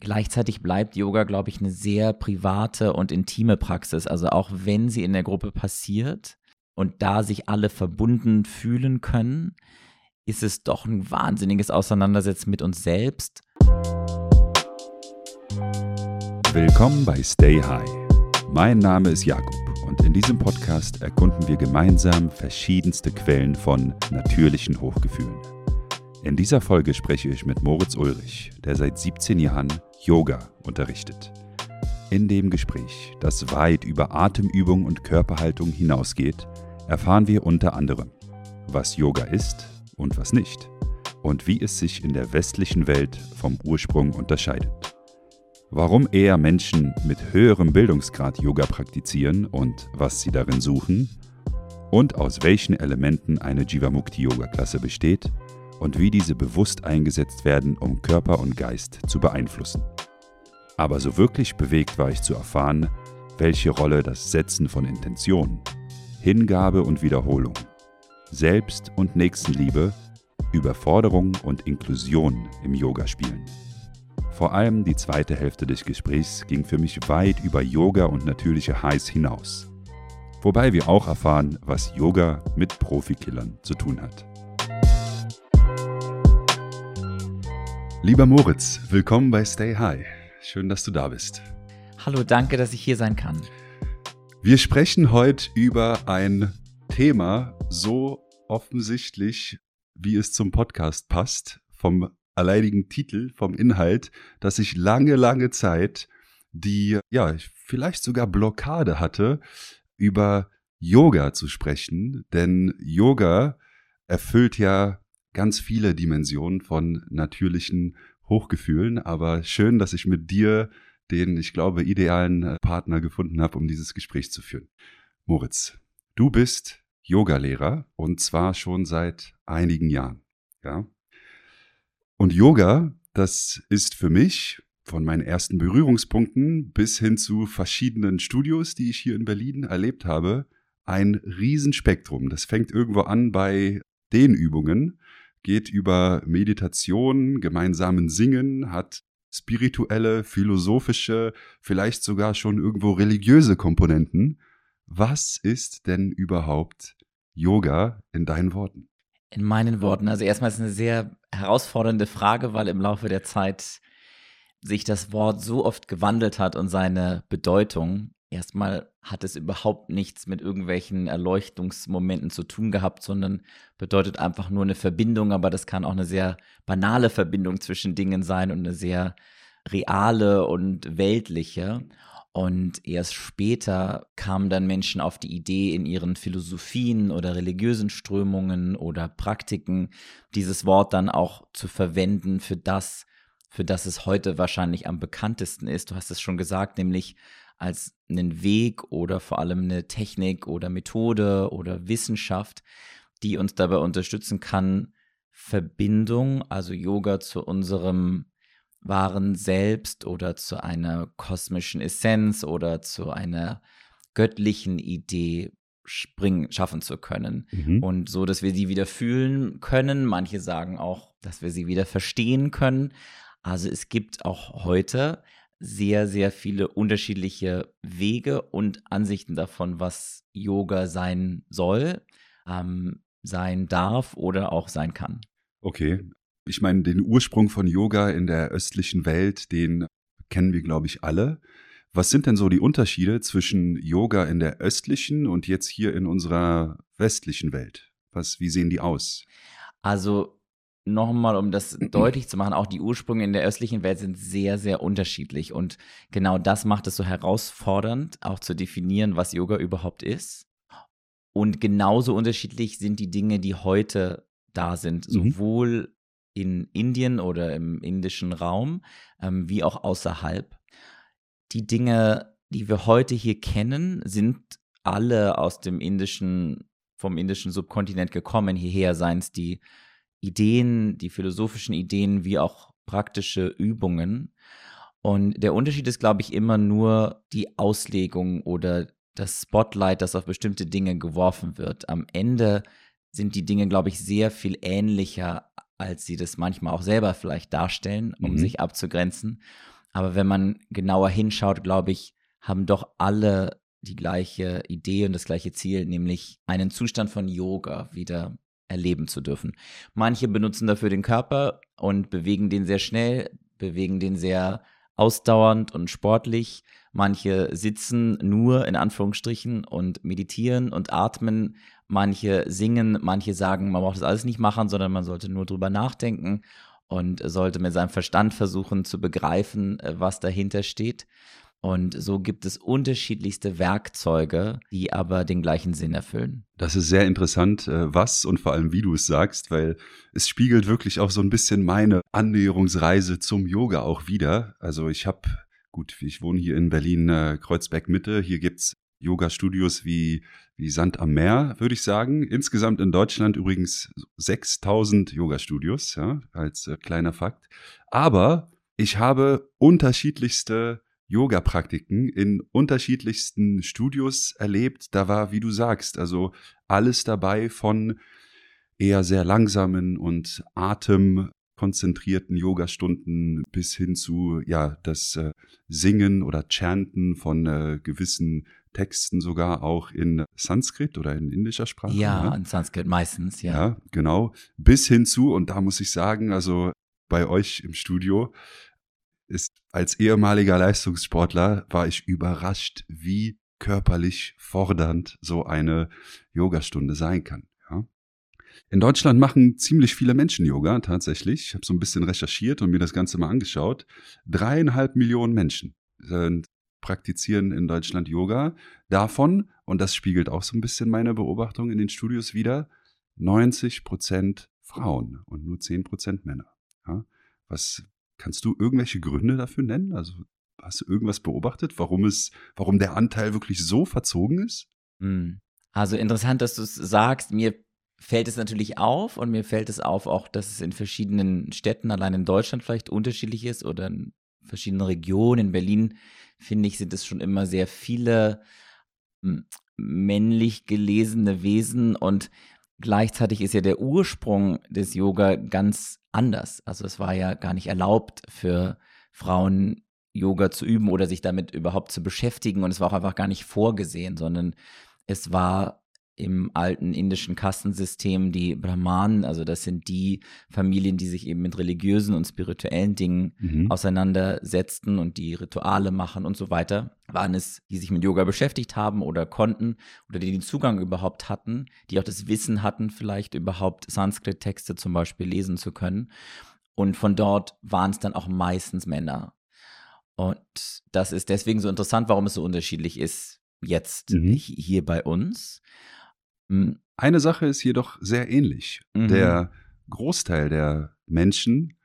Gleichzeitig bleibt Yoga, glaube ich, eine sehr private und intime Praxis. Also auch wenn sie in der Gruppe passiert und da sich alle verbunden fühlen können, ist es doch ein wahnsinniges Auseinandersetzen mit uns selbst. Willkommen bei Stay High. Mein Name ist Jakob und in diesem Podcast erkunden wir gemeinsam verschiedenste Quellen von natürlichen Hochgefühlen. In dieser Folge spreche ich mit Moritz Ulrich, der seit 17 Jahren Yoga unterrichtet. In dem Gespräch, das weit über Atemübung und Körperhaltung hinausgeht, erfahren wir unter anderem, was Yoga ist und was nicht und wie es sich in der westlichen Welt vom Ursprung unterscheidet. Warum eher Menschen mit höherem Bildungsgrad Yoga praktizieren und was sie darin suchen und aus welchen Elementen eine Jivamukti Yoga Klasse besteht und wie diese bewusst eingesetzt werden, um Körper und Geist zu beeinflussen. Aber so wirklich bewegt war ich zu erfahren, welche Rolle das Setzen von Intention, Hingabe und Wiederholung, Selbst- und Nächstenliebe, Überforderung und Inklusion im Yoga spielen. Vor allem die zweite Hälfte des Gesprächs ging für mich weit über Yoga und natürliche Highs hinaus. Wobei wir auch erfahren, was Yoga mit Profikillern zu tun hat. Lieber Moritz, willkommen bei Stay High. Schön, dass du da bist. Hallo, danke, dass ich hier sein kann. Wir sprechen heute über ein Thema so offensichtlich, wie es zum Podcast passt, vom alleinigen Titel, vom Inhalt, dass ich lange, lange Zeit die, ja, vielleicht sogar Blockade hatte, über Yoga zu sprechen. Denn Yoga erfüllt ja ganz viele Dimensionen von natürlichen Hochgefühlen. Aber schön, dass ich mit dir den, ich glaube, idealen äh, Partner gefunden habe, um dieses Gespräch zu führen. Moritz, du bist Yogalehrer und zwar schon seit einigen Jahren. Ja. Und Yoga, das ist für mich von meinen ersten Berührungspunkten bis hin zu verschiedenen Studios, die ich hier in Berlin erlebt habe, ein Riesenspektrum. Das fängt irgendwo an bei den Übungen, geht über Meditation, gemeinsamen Singen, hat spirituelle, philosophische, vielleicht sogar schon irgendwo religiöse Komponenten. Was ist denn überhaupt Yoga in deinen Worten? In meinen Worten, also erstmal ist es eine sehr herausfordernde Frage, weil im Laufe der Zeit sich das Wort so oft gewandelt hat und seine Bedeutung. Erstmal hat es überhaupt nichts mit irgendwelchen Erleuchtungsmomenten zu tun gehabt, sondern bedeutet einfach nur eine Verbindung, aber das kann auch eine sehr banale Verbindung zwischen Dingen sein und eine sehr reale und weltliche. Und erst später kamen dann Menschen auf die Idee, in ihren Philosophien oder religiösen Strömungen oder Praktiken dieses Wort dann auch zu verwenden für das, für das es heute wahrscheinlich am bekanntesten ist. Du hast es schon gesagt, nämlich als einen Weg oder vor allem eine Technik oder Methode oder Wissenschaft, die uns dabei unterstützen kann, Verbindung, also Yoga zu unserem wahren Selbst oder zu einer kosmischen Essenz oder zu einer göttlichen Idee springen, schaffen zu können. Mhm. Und so, dass wir sie wieder fühlen können. Manche sagen auch, dass wir sie wieder verstehen können. Also es gibt auch heute sehr, sehr viele unterschiedliche Wege und Ansichten davon, was Yoga sein soll, ähm, sein darf oder auch sein kann. Okay. Ich meine, den Ursprung von Yoga in der östlichen Welt, den kennen wir, glaube ich, alle. Was sind denn so die Unterschiede zwischen Yoga in der östlichen und jetzt hier in unserer westlichen Welt? Was, wie sehen die aus? Also nochmal, um das deutlich zu machen, auch die Ursprünge in der östlichen Welt sind sehr, sehr unterschiedlich. Und genau das macht es so herausfordernd, auch zu definieren, was Yoga überhaupt ist. Und genauso unterschiedlich sind die Dinge, die heute da sind, mhm. sowohl in Indien oder im indischen Raum, ähm, wie auch außerhalb. Die Dinge, die wir heute hier kennen, sind alle aus dem indischen, vom indischen Subkontinent gekommen hierher, seien es die Ideen, die philosophischen Ideen wie auch praktische Übungen. Und der Unterschied ist, glaube ich, immer nur die Auslegung oder das Spotlight, das auf bestimmte Dinge geworfen wird. Am Ende sind die Dinge, glaube ich, sehr viel ähnlicher, als sie das manchmal auch selber vielleicht darstellen, um mhm. sich abzugrenzen. Aber wenn man genauer hinschaut, glaube ich, haben doch alle die gleiche Idee und das gleiche Ziel, nämlich einen Zustand von Yoga wieder erleben zu dürfen. Manche benutzen dafür den Körper und bewegen den sehr schnell, bewegen den sehr ausdauernd und sportlich. Manche sitzen nur in Anführungsstrichen und meditieren und atmen. Manche singen, manche sagen, man braucht das alles nicht machen, sondern man sollte nur drüber nachdenken und sollte mit seinem Verstand versuchen zu begreifen, äh, was dahinter steht. Und so gibt es unterschiedlichste Werkzeuge, die aber den gleichen Sinn erfüllen. Das ist sehr interessant, äh, was und vor allem wie du es sagst, weil es spiegelt wirklich auch so ein bisschen meine Annäherungsreise zum Yoga auch wieder. Also ich habe, gut, ich wohne hier in Berlin äh, Kreuzberg Mitte, hier gibt's Yoga-Studios wie, wie Sand am Meer, würde ich sagen. Insgesamt in Deutschland übrigens 6000 Yoga-Studios, ja, als äh, kleiner Fakt. Aber ich habe unterschiedlichste Yoga-Praktiken in unterschiedlichsten Studios erlebt. Da war, wie du sagst, also alles dabei von eher sehr langsamen und atemkonzentrierten Yogastunden bis hin zu ja das äh, Singen oder Chanten von äh, gewissen Texten sogar auch in Sanskrit oder in indischer Sprache. Ja, ne? in Sanskrit meistens, ja. Ja, genau. Bis hin zu, und da muss ich sagen, also bei euch im Studio, ist, als ehemaliger Leistungssportler war ich überrascht, wie körperlich fordernd so eine Yogastunde sein kann. Ja. In Deutschland machen ziemlich viele Menschen Yoga tatsächlich. Ich habe so ein bisschen recherchiert und mir das Ganze mal angeschaut. Dreieinhalb Millionen Menschen sind, praktizieren in Deutschland Yoga. Davon, und das spiegelt auch so ein bisschen meine Beobachtung in den Studios wieder, 90 Prozent Frauen und nur 10 Prozent Männer. Ja. Was Kannst du irgendwelche Gründe dafür nennen? Also hast du irgendwas beobachtet, warum es, warum der Anteil wirklich so verzogen ist? Hm. Also interessant, dass du es sagst. Mir fällt es natürlich auf und mir fällt es auf auch, dass es in verschiedenen Städten, allein in Deutschland vielleicht unterschiedlich ist oder in verschiedenen Regionen. In Berlin, finde ich, sind es schon immer sehr viele hm, männlich gelesene Wesen und gleichzeitig ist ja der Ursprung des Yoga ganz anders. Also es war ja gar nicht erlaubt für Frauen Yoga zu üben oder sich damit überhaupt zu beschäftigen und es war auch einfach gar nicht vorgesehen, sondern es war im alten indischen Kastensystem die Brahmanen, also das sind die Familien, die sich eben mit religiösen und spirituellen Dingen mhm. auseinandersetzten und die Rituale machen und so weiter, waren es, die sich mit Yoga beschäftigt haben oder konnten oder die den Zugang überhaupt hatten, die auch das Wissen hatten, vielleicht überhaupt Sanskrit-Texte zum Beispiel lesen zu können. Und von dort waren es dann auch meistens Männer. Und das ist deswegen so interessant, warum es so unterschiedlich ist jetzt mhm. hier bei uns. Hm, eine Sache ist jedoch sehr ähnlich. Mhm. Der Großteil der Menschen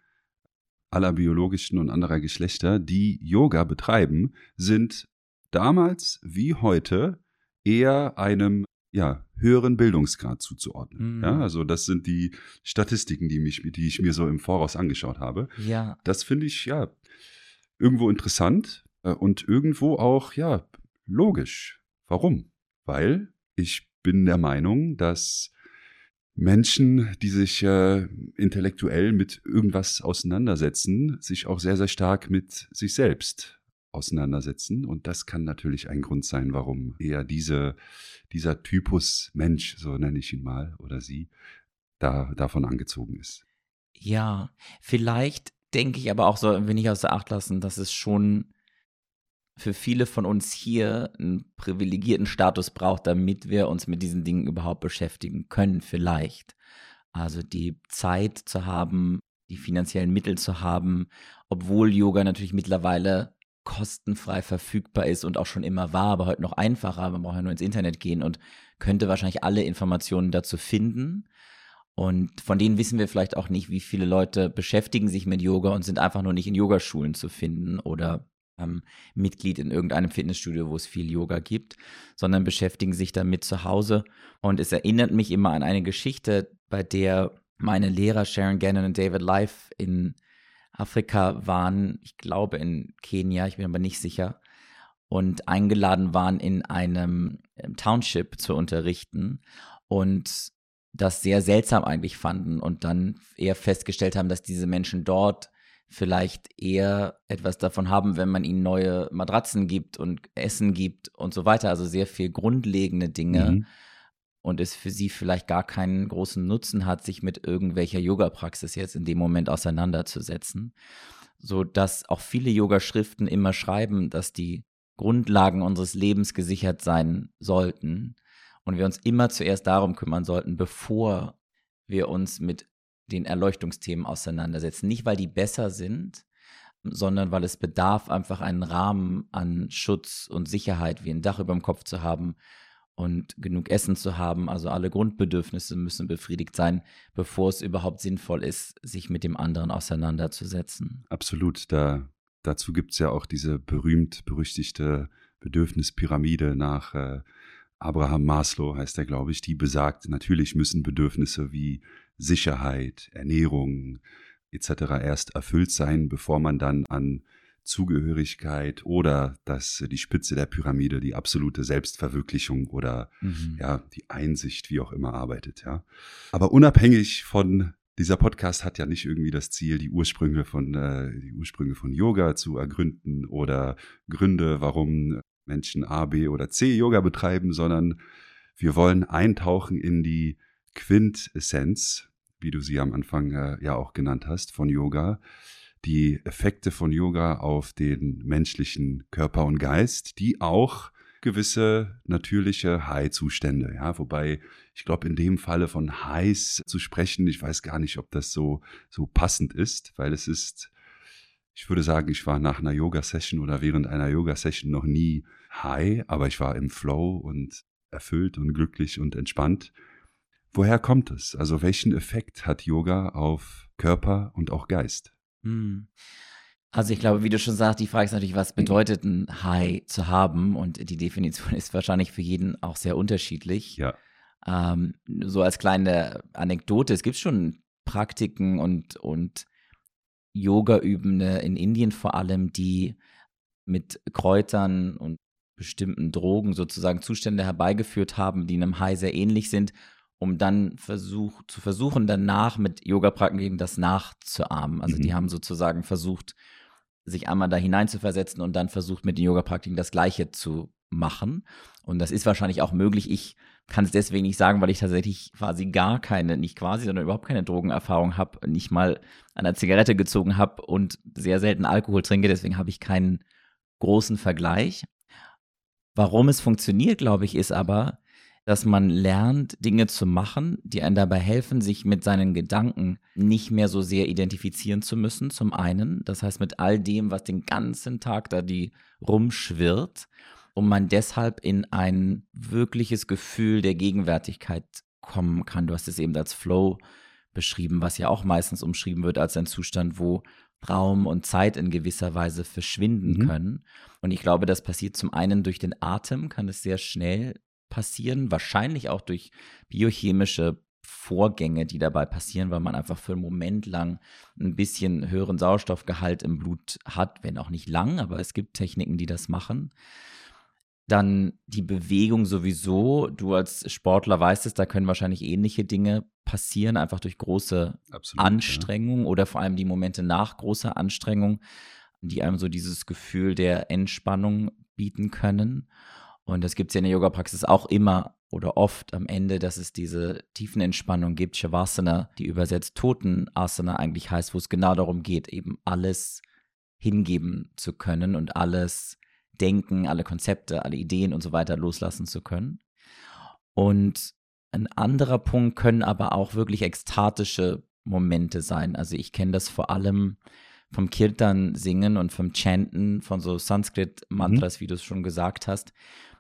aller biologischen und anderer Geschlechter, die Yoga betreiben, sind damals wie heute eher einem ja, höheren Bildungsgrad zuzuordnen. Mhm. Ja, also das sind die Statistiken, die, mich, die ich mir so im Voraus angeschaut habe. Ja. Das finde ich ja irgendwo interessant äh, und irgendwo auch ja logisch. Warum? Weil ich bin der Meinung, dass Menschen, die sich äh, intellektuell mit irgendwas auseinandersetzen, sich auch sehr, sehr stark mit sich selbst auseinandersetzen. Und das kann natürlich ein Grund sein, warum eher diese, dieser Typus Mensch, so nenne ich ihn mal, oder sie, da, davon angezogen ist. Ja, vielleicht denke ich aber auch so, wenn ich außer Acht lassen, dass es schon für viele von uns hier einen privilegierten Status braucht, damit wir uns mit diesen Dingen überhaupt beschäftigen können, vielleicht. Also die Zeit zu haben, die finanziellen Mittel zu haben, obwohl Yoga natürlich mittlerweile kostenfrei verfügbar ist und auch schon immer war, aber heute noch einfacher. Man braucht ja nur ins Internet gehen und könnte wahrscheinlich alle Informationen dazu finden. Und von denen wissen wir vielleicht auch nicht, wie viele Leute beschäftigen sich mit Yoga und sind einfach nur nicht in Yogaschulen zu finden oder ähm, Mitglied in irgendeinem Fitnessstudio, wo es viel Yoga gibt, sondern beschäftigen sich damit zu Hause. Und es erinnert mich immer an eine Geschichte, bei der meine Lehrer Sharon Gannon und David Life in Afrika waren, ich glaube in Kenia, ich bin aber nicht sicher, und eingeladen waren, in einem ähm, Township zu unterrichten und das sehr seltsam eigentlich fanden und dann eher festgestellt haben, dass diese Menschen dort vielleicht eher etwas davon haben, wenn man ihnen neue Matratzen gibt und Essen gibt und so weiter. Also sehr viel grundlegende Dinge. Mhm. Und es für sie vielleicht gar keinen großen Nutzen hat, sich mit irgendwelcher Yoga-Praxis jetzt in dem Moment auseinanderzusetzen. So dass auch viele Yoga-Schriften immer schreiben, dass die Grundlagen unseres Lebens gesichert sein sollten und wir uns immer zuerst darum kümmern sollten, bevor wir uns mit den Erleuchtungsthemen auseinandersetzen. Nicht, weil die besser sind, sondern weil es bedarf, einfach einen Rahmen an Schutz und Sicherheit, wie ein Dach über dem Kopf zu haben und genug Essen zu haben. Also alle Grundbedürfnisse müssen befriedigt sein, bevor es überhaupt sinnvoll ist, sich mit dem anderen auseinanderzusetzen. Absolut. Da, dazu gibt es ja auch diese berühmt-berüchtigte Bedürfnispyramide nach äh, Abraham Maslow, heißt er, glaube ich, die besagt, natürlich müssen Bedürfnisse wie Sicherheit, Ernährung etc. erst erfüllt sein, bevor man dann an Zugehörigkeit oder das, die Spitze der Pyramide, die absolute Selbstverwirklichung oder mhm. ja, die Einsicht, wie auch immer arbeitet, ja. Aber unabhängig von dieser Podcast hat ja nicht irgendwie das Ziel, die Ursprünge von, äh, die Ursprünge von Yoga zu ergründen oder Gründe, warum Menschen A, B oder C Yoga betreiben, sondern wir wollen eintauchen in die Quintessenz wie du sie am Anfang äh, ja auch genannt hast, von Yoga, die Effekte von Yoga auf den menschlichen Körper und Geist, die auch gewisse natürliche High-Zustände, ja, wobei ich glaube, in dem Falle von Highs zu sprechen, ich weiß gar nicht, ob das so, so passend ist, weil es ist, ich würde sagen, ich war nach einer Yoga-Session oder während einer Yoga-Session noch nie high, aber ich war im Flow und erfüllt und glücklich und entspannt. Woher kommt es? Also welchen Effekt hat Yoga auf Körper und auch Geist? Hm. Also ich glaube, wie du schon sagst, die Frage ist natürlich, was bedeutet ein High zu haben? Und die Definition ist wahrscheinlich für jeden auch sehr unterschiedlich. Ja. Ähm, so als kleine Anekdote, es gibt schon Praktiken und, und Yoga-Übende in Indien vor allem, die mit Kräutern und bestimmten Drogen sozusagen Zustände herbeigeführt haben, die einem High sehr ähnlich sind um dann versuch, zu versuchen, danach mit Yoga-Praktiken das nachzuahmen. Also mhm. die haben sozusagen versucht, sich einmal da hineinzuversetzen und dann versucht, mit den Yoga-Praktiken das Gleiche zu machen. Und das ist wahrscheinlich auch möglich. Ich kann es deswegen nicht sagen, weil ich tatsächlich quasi gar keine, nicht quasi, sondern überhaupt keine Drogenerfahrung habe, nicht mal an der Zigarette gezogen habe und sehr selten Alkohol trinke. Deswegen habe ich keinen großen Vergleich. Warum es funktioniert, glaube ich, ist aber, dass man lernt, Dinge zu machen, die einem dabei helfen, sich mit seinen Gedanken nicht mehr so sehr identifizieren zu müssen, zum einen. Das heißt, mit all dem, was den ganzen Tag da die rumschwirrt, und man deshalb in ein wirkliches Gefühl der Gegenwärtigkeit kommen kann. Du hast es eben als Flow beschrieben, was ja auch meistens umschrieben wird als ein Zustand, wo Raum und Zeit in gewisser Weise verschwinden mhm. können. Und ich glaube, das passiert zum einen durch den Atem, kann es sehr schnell passieren, wahrscheinlich auch durch biochemische Vorgänge, die dabei passieren, weil man einfach für einen Moment lang ein bisschen höheren Sauerstoffgehalt im Blut hat, wenn auch nicht lang, aber es gibt Techniken, die das machen. Dann die Bewegung sowieso. Du als Sportler weißt es, da können wahrscheinlich ähnliche Dinge passieren, einfach durch große Absolut, Anstrengung ja. oder vor allem die Momente nach großer Anstrengung, die einem so dieses Gefühl der Entspannung bieten können. Und das gibt es ja in der Yoga-Praxis auch immer oder oft am Ende, dass es diese tiefen Entspannung gibt, Shavasana, die übersetzt Totenasana eigentlich heißt, wo es genau darum geht, eben alles hingeben zu können und alles denken, alle Konzepte, alle Ideen und so weiter loslassen zu können. Und ein anderer Punkt können aber auch wirklich ekstatische Momente sein. Also ich kenne das vor allem vom Kirtan singen und vom Chanten von so Sanskrit-Mantras, mhm. wie du es schon gesagt hast,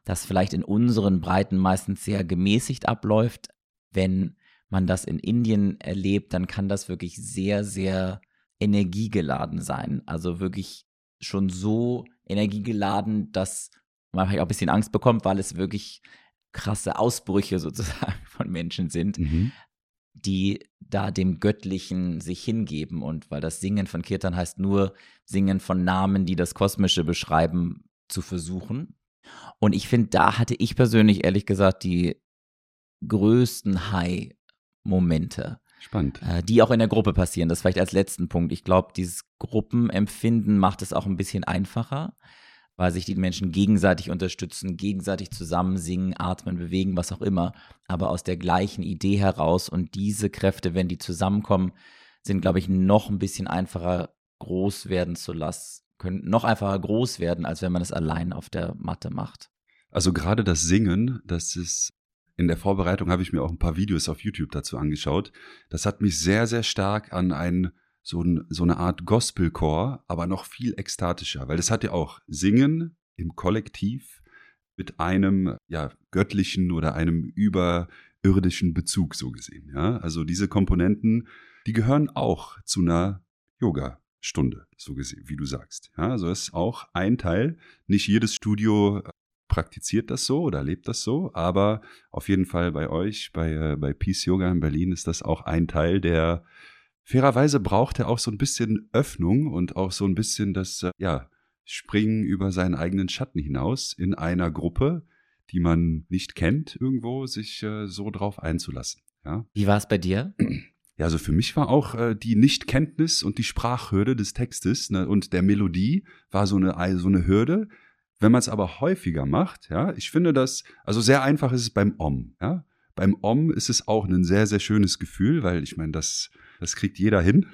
das vielleicht in unseren Breiten meistens sehr gemäßigt abläuft. Wenn man das in Indien erlebt, dann kann das wirklich sehr, sehr energiegeladen sein. Also wirklich schon so energiegeladen, dass man vielleicht auch ein bisschen Angst bekommt, weil es wirklich krasse Ausbrüche sozusagen von Menschen sind, mhm. die da dem Göttlichen sich hingeben. Und weil das Singen von Kirtan heißt nur Singen von Namen, die das Kosmische beschreiben, zu versuchen. Und ich finde, da hatte ich persönlich ehrlich gesagt die größten High-Momente. Spannend. Äh, die auch in der Gruppe passieren. Das vielleicht als letzten Punkt. Ich glaube, dieses Gruppenempfinden macht es auch ein bisschen einfacher, weil sich die Menschen gegenseitig unterstützen, gegenseitig zusammen singen, atmen, bewegen, was auch immer, aber aus der gleichen Idee heraus. Und diese Kräfte, wenn die zusammenkommen, sind, glaube ich, noch ein bisschen einfacher groß werden zu lassen, können noch einfacher groß werden, als wenn man es allein auf der Matte macht. Also gerade das Singen, das ist in der Vorbereitung habe ich mir auch ein paar Videos auf YouTube dazu angeschaut. Das hat mich sehr, sehr stark an ein so, ein, so eine Art Gospelchor, aber noch viel ekstatischer, weil das hat ja auch Singen im Kollektiv mit einem ja, göttlichen oder einem überirdischen Bezug so gesehen. Ja? Also diese Komponenten, die gehören auch zu einer Yoga-Stunde, so gesehen, wie du sagst. Ja? Also ist auch ein Teil. Nicht jedes Studio praktiziert das so oder lebt das so, aber auf jeden Fall bei euch, bei, äh, bei Peace Yoga in Berlin ist das auch ein Teil, der fairerweise braucht er auch so ein bisschen Öffnung und auch so ein bisschen das, äh, ja, Springen über seinen eigenen Schatten hinaus in einer Gruppe, die man nicht kennt, irgendwo sich äh, so drauf einzulassen. Ja? Wie war es bei dir? Ja, also für mich war auch äh, die Nichtkenntnis und die Sprachhürde des Textes ne, und der Melodie war so eine, so eine Hürde, wenn man es aber häufiger macht, ja, ich finde das, also sehr einfach ist es beim Om, ja. Beim Om ist es auch ein sehr, sehr schönes Gefühl, weil ich meine, das, das kriegt jeder hin.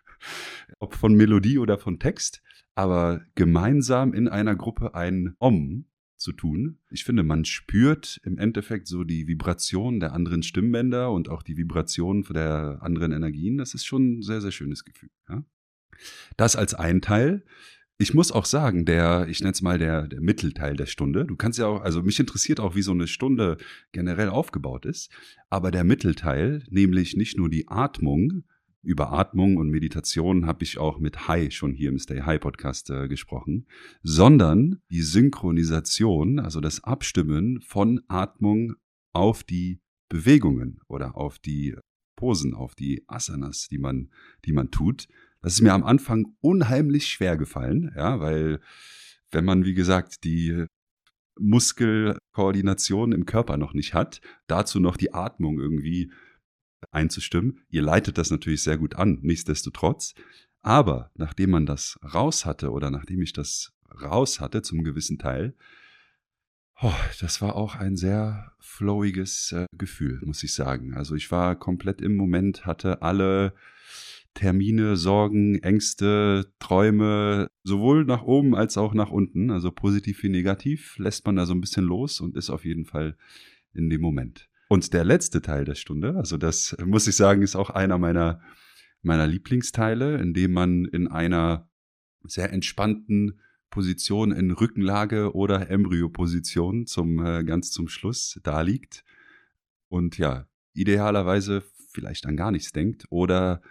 Ob von Melodie oder von Text. Aber gemeinsam in einer Gruppe ein Om zu tun. Ich finde, man spürt im Endeffekt so die Vibration der anderen Stimmbänder und auch die Vibration der anderen Energien. Das ist schon ein sehr, sehr schönes Gefühl. Ja? Das als ein Teil ich muss auch sagen, der, ich nenne es mal der, der Mittelteil der Stunde. Du kannst ja auch, also mich interessiert auch, wie so eine Stunde generell aufgebaut ist. Aber der Mittelteil, nämlich nicht nur die Atmung, über Atmung und Meditation habe ich auch mit High schon hier im Stay High Podcast äh, gesprochen, sondern die Synchronisation, also das Abstimmen von Atmung auf die Bewegungen oder auf die Posen, auf die Asanas, die man, die man tut. Das ist mir am Anfang unheimlich schwer gefallen, ja, weil wenn man, wie gesagt, die Muskelkoordination im Körper noch nicht hat, dazu noch die Atmung irgendwie einzustimmen. Ihr leitet das natürlich sehr gut an, nichtsdestotrotz. Aber nachdem man das raus hatte oder nachdem ich das raus hatte zum gewissen Teil, oh, das war auch ein sehr flowiges äh, Gefühl, muss ich sagen. Also ich war komplett im Moment, hatte alle Termine, Sorgen, Ängste, Träume, sowohl nach oben als auch nach unten, also positiv wie negativ, lässt man da so ein bisschen los und ist auf jeden Fall in dem Moment. Und der letzte Teil der Stunde, also das muss ich sagen, ist auch einer meiner, meiner Lieblingsteile, in dem man in einer sehr entspannten Position in Rückenlage oder Embryoposition zum äh, ganz zum Schluss da liegt. Und ja, idealerweise vielleicht an gar nichts denkt oder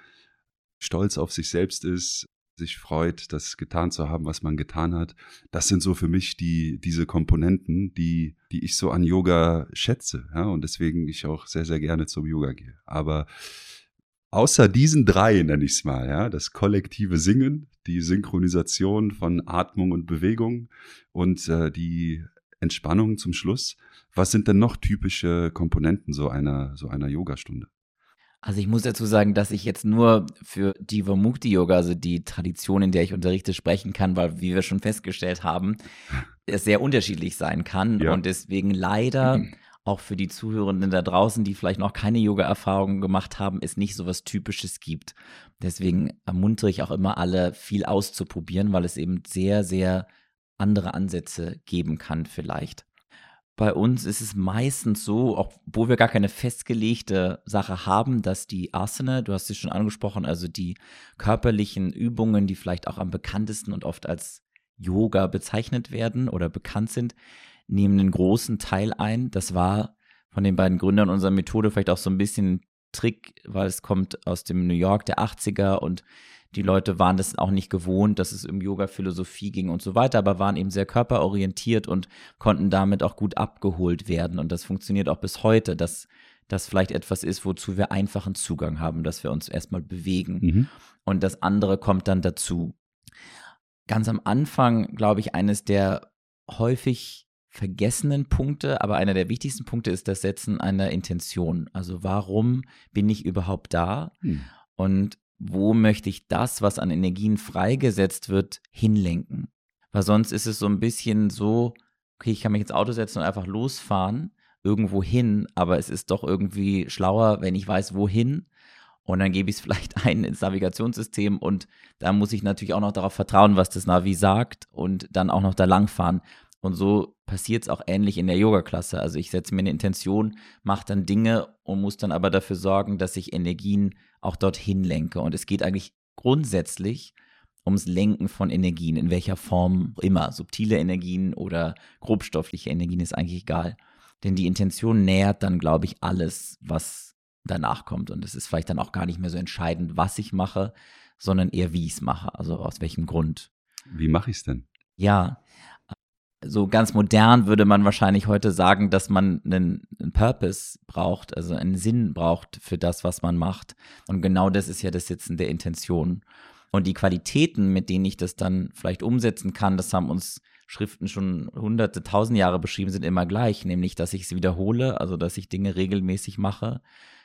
stolz auf sich selbst ist, sich freut, das getan zu haben, was man getan hat. Das sind so für mich die, diese Komponenten, die, die ich so an Yoga schätze. Ja, und deswegen ich auch sehr, sehr gerne zum Yoga gehe. Aber außer diesen drei, nenne ich es mal, ja, das kollektive Singen, die Synchronisation von Atmung und Bewegung und äh, die Entspannung zum Schluss, was sind denn noch typische Komponenten so einer, so einer Yogastunde? Also ich muss dazu sagen, dass ich jetzt nur für Divamukti Yoga, also die Tradition, in der ich unterrichte, sprechen kann, weil, wie wir schon festgestellt haben, es sehr unterschiedlich sein kann ja. und deswegen leider mhm. auch für die Zuhörenden da draußen, die vielleicht noch keine Yoga-Erfahrungen gemacht haben, es nicht so was Typisches gibt. Deswegen ermuntere ich auch immer alle, viel auszuprobieren, weil es eben sehr, sehr andere Ansätze geben kann vielleicht. Bei uns ist es meistens so, obwohl wir gar keine festgelegte Sache haben, dass die Asana, du hast es schon angesprochen, also die körperlichen Übungen, die vielleicht auch am bekanntesten und oft als Yoga bezeichnet werden oder bekannt sind, nehmen einen großen Teil ein. Das war von den beiden Gründern unserer Methode vielleicht auch so ein bisschen Trick, weil es kommt aus dem New York der 80er und die Leute waren das auch nicht gewohnt, dass es um Yoga-Philosophie ging und so weiter, aber waren eben sehr körperorientiert und konnten damit auch gut abgeholt werden. Und das funktioniert auch bis heute, dass das vielleicht etwas ist, wozu wir einfachen Zugang haben, dass wir uns erstmal bewegen. Mhm. Und das andere kommt dann dazu. Ganz am Anfang, glaube ich, eines der häufig vergessenen Punkte, aber einer der wichtigsten Punkte ist das Setzen einer Intention. Also warum bin ich überhaupt da? Hm. Und wo möchte ich das, was an Energien freigesetzt wird, hinlenken? Weil sonst ist es so ein bisschen so, okay, ich kann mich ins Auto setzen und einfach losfahren, irgendwo hin, aber es ist doch irgendwie schlauer, wenn ich weiß, wohin. Und dann gebe ich es vielleicht ein ins Navigationssystem und da muss ich natürlich auch noch darauf vertrauen, was das Navi sagt und dann auch noch da langfahren. Und so passiert es auch ähnlich in der Yoga-Klasse. Also ich setze mir eine Intention, mache dann Dinge und muss dann aber dafür sorgen, dass ich Energien auch dorthin lenke. Und es geht eigentlich grundsätzlich ums Lenken von Energien, in welcher Form immer. Subtile Energien oder grobstoffliche Energien ist eigentlich egal. Denn die Intention nährt dann, glaube ich, alles, was danach kommt. Und es ist vielleicht dann auch gar nicht mehr so entscheidend, was ich mache, sondern eher, wie ich es mache. Also aus welchem Grund. Wie mache ich es denn? Ja, so ganz modern würde man wahrscheinlich heute sagen, dass man einen, einen, Purpose braucht, also einen Sinn braucht für das, was man macht. Und genau das ist ja das Sitzen der Intention. Und die Qualitäten, mit denen ich das dann vielleicht umsetzen kann, das haben uns Schriften schon hunderte, tausend Jahre beschrieben, sind immer gleich, nämlich, dass ich es wiederhole, also dass ich Dinge regelmäßig mache.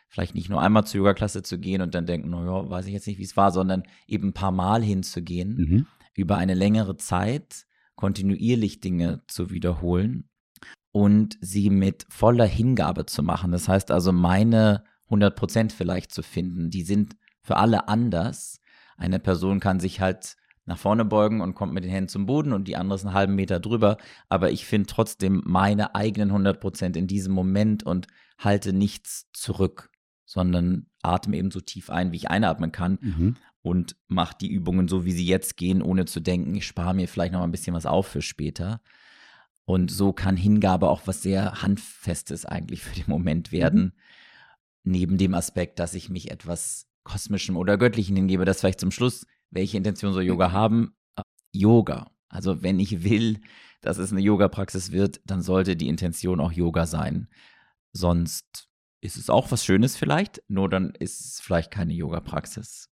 Vielleicht nicht nur einmal zur Yoga-Klasse zu gehen und dann denken, naja, weiß ich jetzt nicht, wie es war, sondern eben ein paar Mal hinzugehen, mhm. über eine längere Zeit kontinuierlich Dinge zu wiederholen und sie mit voller Hingabe zu machen. Das heißt also, meine 100 Prozent vielleicht zu finden, die sind für alle anders. Eine Person kann sich halt nach vorne beugen und kommt mit den Händen zum Boden und die andere ist einen halben Meter drüber. Aber ich finde trotzdem meine eigenen 100 Prozent in diesem Moment und halte nichts zurück, sondern atme eben so tief ein, wie ich einatmen kann. Mhm und mache die Übungen so, wie sie jetzt gehen, ohne zu denken, ich spare mir vielleicht noch mal ein bisschen was auf für später. Und so kann Hingabe auch was sehr Handfestes eigentlich für den Moment werden. Mhm. Neben dem Aspekt, dass ich mich etwas Kosmischem oder Göttlichen hingebe, das vielleicht zum Schluss, welche Intention soll Yoga haben? Yoga. Also wenn ich will, dass es eine Yoga-Praxis wird, dann sollte die Intention auch Yoga sein. Sonst ist es auch was Schönes vielleicht, nur dann ist es vielleicht keine Yoga-Praxis.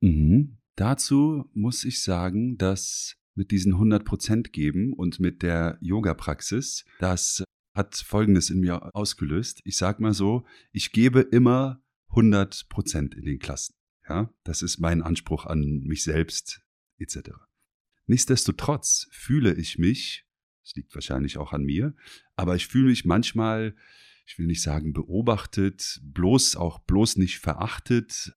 Mhm. Dazu muss ich sagen, dass mit diesen 100% geben und mit der Yoga-Praxis, das hat Folgendes in mir ausgelöst. Ich sage mal so, ich gebe immer 100% in den Klassen. Ja, das ist mein Anspruch an mich selbst etc. Nichtsdestotrotz fühle ich mich, es liegt wahrscheinlich auch an mir, aber ich fühle mich manchmal, ich will nicht sagen beobachtet, bloß auch bloß nicht verachtet,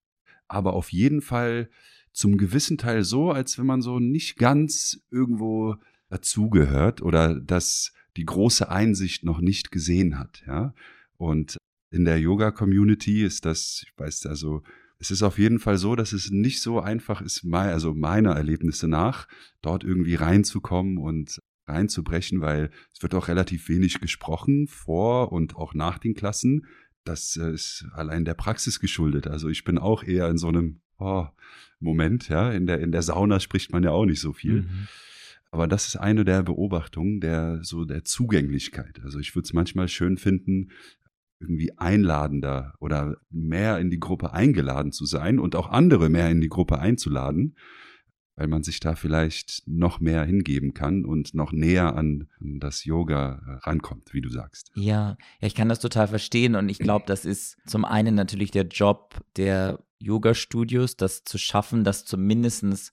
aber auf jeden Fall zum gewissen Teil so, als wenn man so nicht ganz irgendwo dazugehört oder dass die große Einsicht noch nicht gesehen hat, ja. Und in der Yoga-Community ist das, ich weiß also, es ist auf jeden Fall so, dass es nicht so einfach ist, also meiner Erlebnisse nach, dort irgendwie reinzukommen und reinzubrechen, weil es wird auch relativ wenig gesprochen vor und auch nach den Klassen das äh, ist allein der Praxis geschuldet. Also ich bin auch eher in so einem oh, Moment, ja. In der, in der Sauna spricht man ja auch nicht so viel. Mhm. Aber das ist eine der Beobachtungen der so der Zugänglichkeit. Also ich würde es manchmal schön finden, irgendwie einladender oder mehr in die Gruppe eingeladen zu sein und auch andere mehr in die Gruppe einzuladen weil man sich da vielleicht noch mehr hingeben kann und noch näher an, das Yoga äh, rankommt, wie du sagst. Ja, ja, ich kann das total verstehen und ich glaube, das ist zum einen natürlich der Job der Yoga-Studios, das zu schaffen, dass zumindest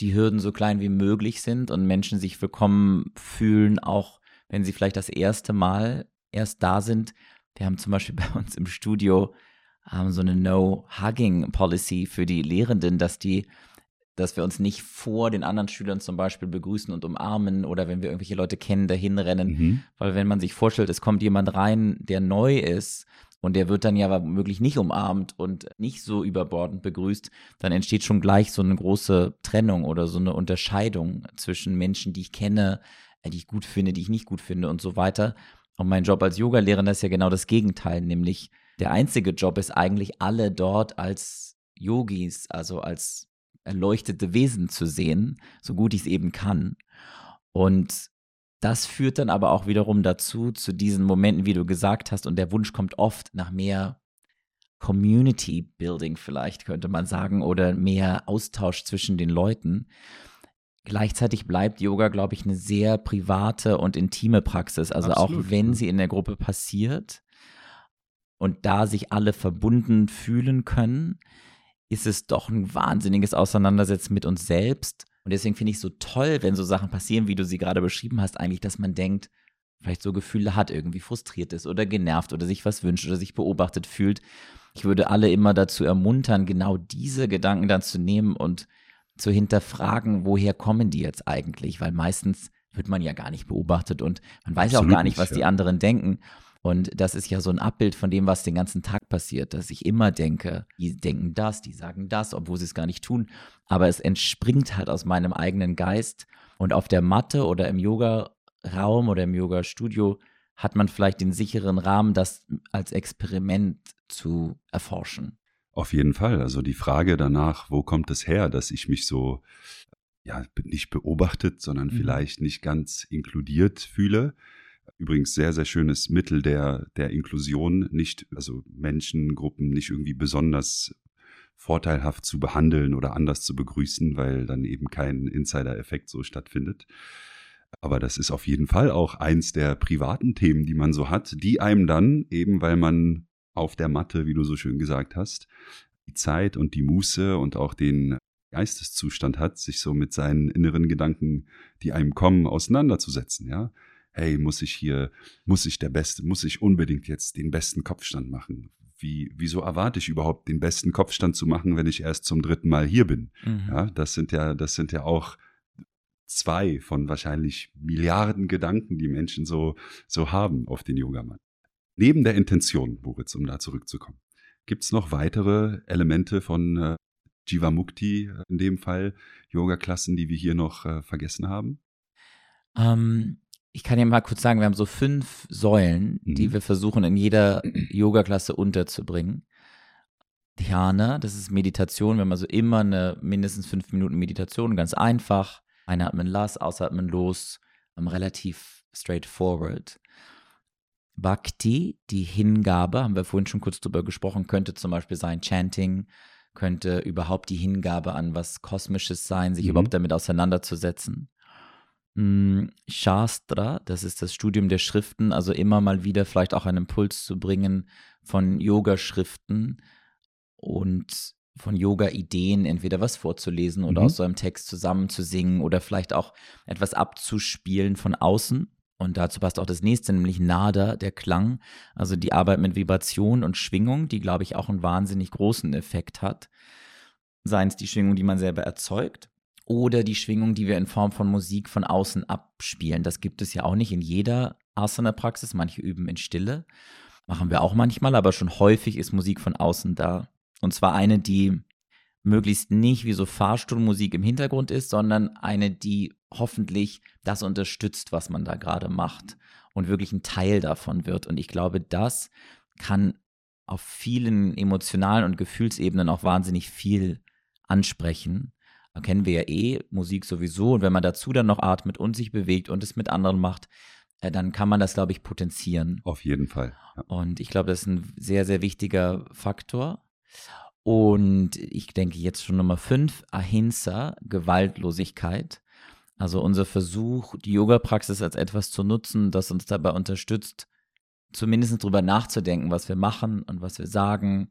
die Hürden so klein wie möglich sind und Menschen sich willkommen fühlen, auch wenn sie vielleicht das erste Mal erst da sind. Wir haben zum Beispiel bei uns im Studio ähm, so eine No-Hugging-Policy für die Lehrenden, dass die dass wir uns nicht vor den anderen Schülern zum Beispiel begrüßen und umarmen oder wenn wir irgendwelche Leute kennen, dahin rennen. Mhm. Weil wenn man sich vorstellt, es kommt jemand rein, der neu ist und der wird dann ja womöglich nicht umarmt und nicht so überbordend begrüßt, dann entsteht schon gleich so eine große Trennung oder so eine Unterscheidung zwischen Menschen, die ich kenne, äh, die ich gut finde, die ich nicht gut finde und so weiter. Und mein Job als Yogalehrer ist ja genau das Gegenteil, nämlich der einzige Job ist eigentlich alle dort als Yogis, also als erleuchtete Wesen zu sehen, so gut ich es eben kann. Und das führt dann aber auch wiederum dazu, zu diesen Momenten, wie du gesagt hast, und der Wunsch kommt oft nach mehr Community Building vielleicht, könnte man sagen, oder mehr Austausch zwischen den Leuten. Gleichzeitig bleibt Yoga, glaube ich, eine sehr private und intime Praxis. Also Absolut, auch wenn ja. sie in der Gruppe passiert und da sich alle verbunden fühlen können, ist es doch ein wahnsinniges Auseinandersetzen mit uns selbst. Und deswegen finde ich es so toll, wenn so Sachen passieren, wie du sie gerade beschrieben hast, eigentlich, dass man denkt, vielleicht so Gefühle hat, irgendwie frustriert ist oder genervt oder sich was wünscht oder sich beobachtet fühlt. Ich würde alle immer dazu ermuntern, genau diese Gedanken dann zu nehmen und zu hinterfragen, woher kommen die jetzt eigentlich? Weil meistens wird man ja gar nicht beobachtet und man weiß Absolut auch gar nicht, was ja. die anderen denken. Und das ist ja so ein Abbild von dem, was den ganzen Tag passiert, dass ich immer denke, die denken das, die sagen das, obwohl sie es gar nicht tun. Aber es entspringt halt aus meinem eigenen Geist. Und auf der Matte oder im Yoga-Raum oder im Yoga-Studio hat man vielleicht den sicheren Rahmen, das als Experiment zu erforschen. Auf jeden Fall. Also die Frage danach, wo kommt es her, dass ich mich so, ja, nicht beobachtet, sondern mhm. vielleicht nicht ganz inkludiert fühle. Übrigens sehr, sehr schönes Mittel der, der Inklusion, nicht, also Menschengruppen nicht irgendwie besonders vorteilhaft zu behandeln oder anders zu begrüßen, weil dann eben kein Insider-Effekt so stattfindet. Aber das ist auf jeden Fall auch eins der privaten Themen, die man so hat, die einem dann, eben weil man auf der Matte, wie du so schön gesagt hast, die Zeit und die Muße und auch den Geisteszustand hat, sich so mit seinen inneren Gedanken, die einem kommen, auseinanderzusetzen, ja. Hey, muss ich hier, muss ich der Beste, muss ich unbedingt jetzt den besten Kopfstand machen? Wie, wieso erwarte ich überhaupt den besten Kopfstand zu machen, wenn ich erst zum dritten Mal hier bin? Mhm. Ja, das sind ja, das sind ja auch zwei von wahrscheinlich Milliarden Gedanken, die Menschen so, so haben auf den Yogamann. Neben der Intention, Moritz, um da zurückzukommen, gibt es noch weitere Elemente von äh, Jivamukti, äh, in dem Fall Yoga-Klassen, die wir hier noch äh, vergessen haben? Ähm, ich kann ja mal kurz sagen, wir haben so fünf Säulen, mhm. die wir versuchen in jeder Yoga-Klasse unterzubringen. Dhyana, das ist Meditation, wir haben also immer eine mindestens fünf Minuten Meditation, ganz einfach. Einatmen, lass, ausatmen, los, ähm, relativ straightforward. Bhakti, die Hingabe, haben wir vorhin schon kurz drüber gesprochen, könnte zum Beispiel sein Chanting, könnte überhaupt die Hingabe an was Kosmisches sein, sich mhm. überhaupt damit auseinanderzusetzen. Hm, Shastra, das ist das Studium der Schriften, also immer mal wieder vielleicht auch einen Impuls zu bringen von Yoga-Schriften und von Yoga-Ideen, entweder was vorzulesen oder mhm. aus so einem Text zusammenzusingen oder vielleicht auch etwas abzuspielen von außen. Und dazu passt auch das nächste, nämlich Nada, der Klang, also die Arbeit mit Vibration und Schwingung, die, glaube ich, auch einen wahnsinnig großen Effekt hat. Seien es die Schwingung, die man selber erzeugt, oder die Schwingung, die wir in Form von Musik von außen abspielen. Das gibt es ja auch nicht in jeder Asana-Praxis. Manche üben in Stille. Machen wir auch manchmal, aber schon häufig ist Musik von außen da. Und zwar eine, die möglichst nicht wie so Fahrstuhlmusik im Hintergrund ist, sondern eine, die hoffentlich das unterstützt, was man da gerade macht und wirklich ein Teil davon wird. Und ich glaube, das kann auf vielen emotionalen und Gefühlsebenen auch wahnsinnig viel ansprechen. Kennen wir ja eh Musik sowieso. Und wenn man dazu dann noch atmet und sich bewegt und es mit anderen macht, äh, dann kann man das, glaube ich, potenzieren. Auf jeden Fall. Ja. Und ich glaube, das ist ein sehr, sehr wichtiger Faktor. Und ich denke jetzt schon Nummer fünf, Ahimsa, Gewaltlosigkeit. Also unser Versuch, die Yoga-Praxis als etwas zu nutzen, das uns dabei unterstützt, zumindest darüber nachzudenken, was wir machen und was wir sagen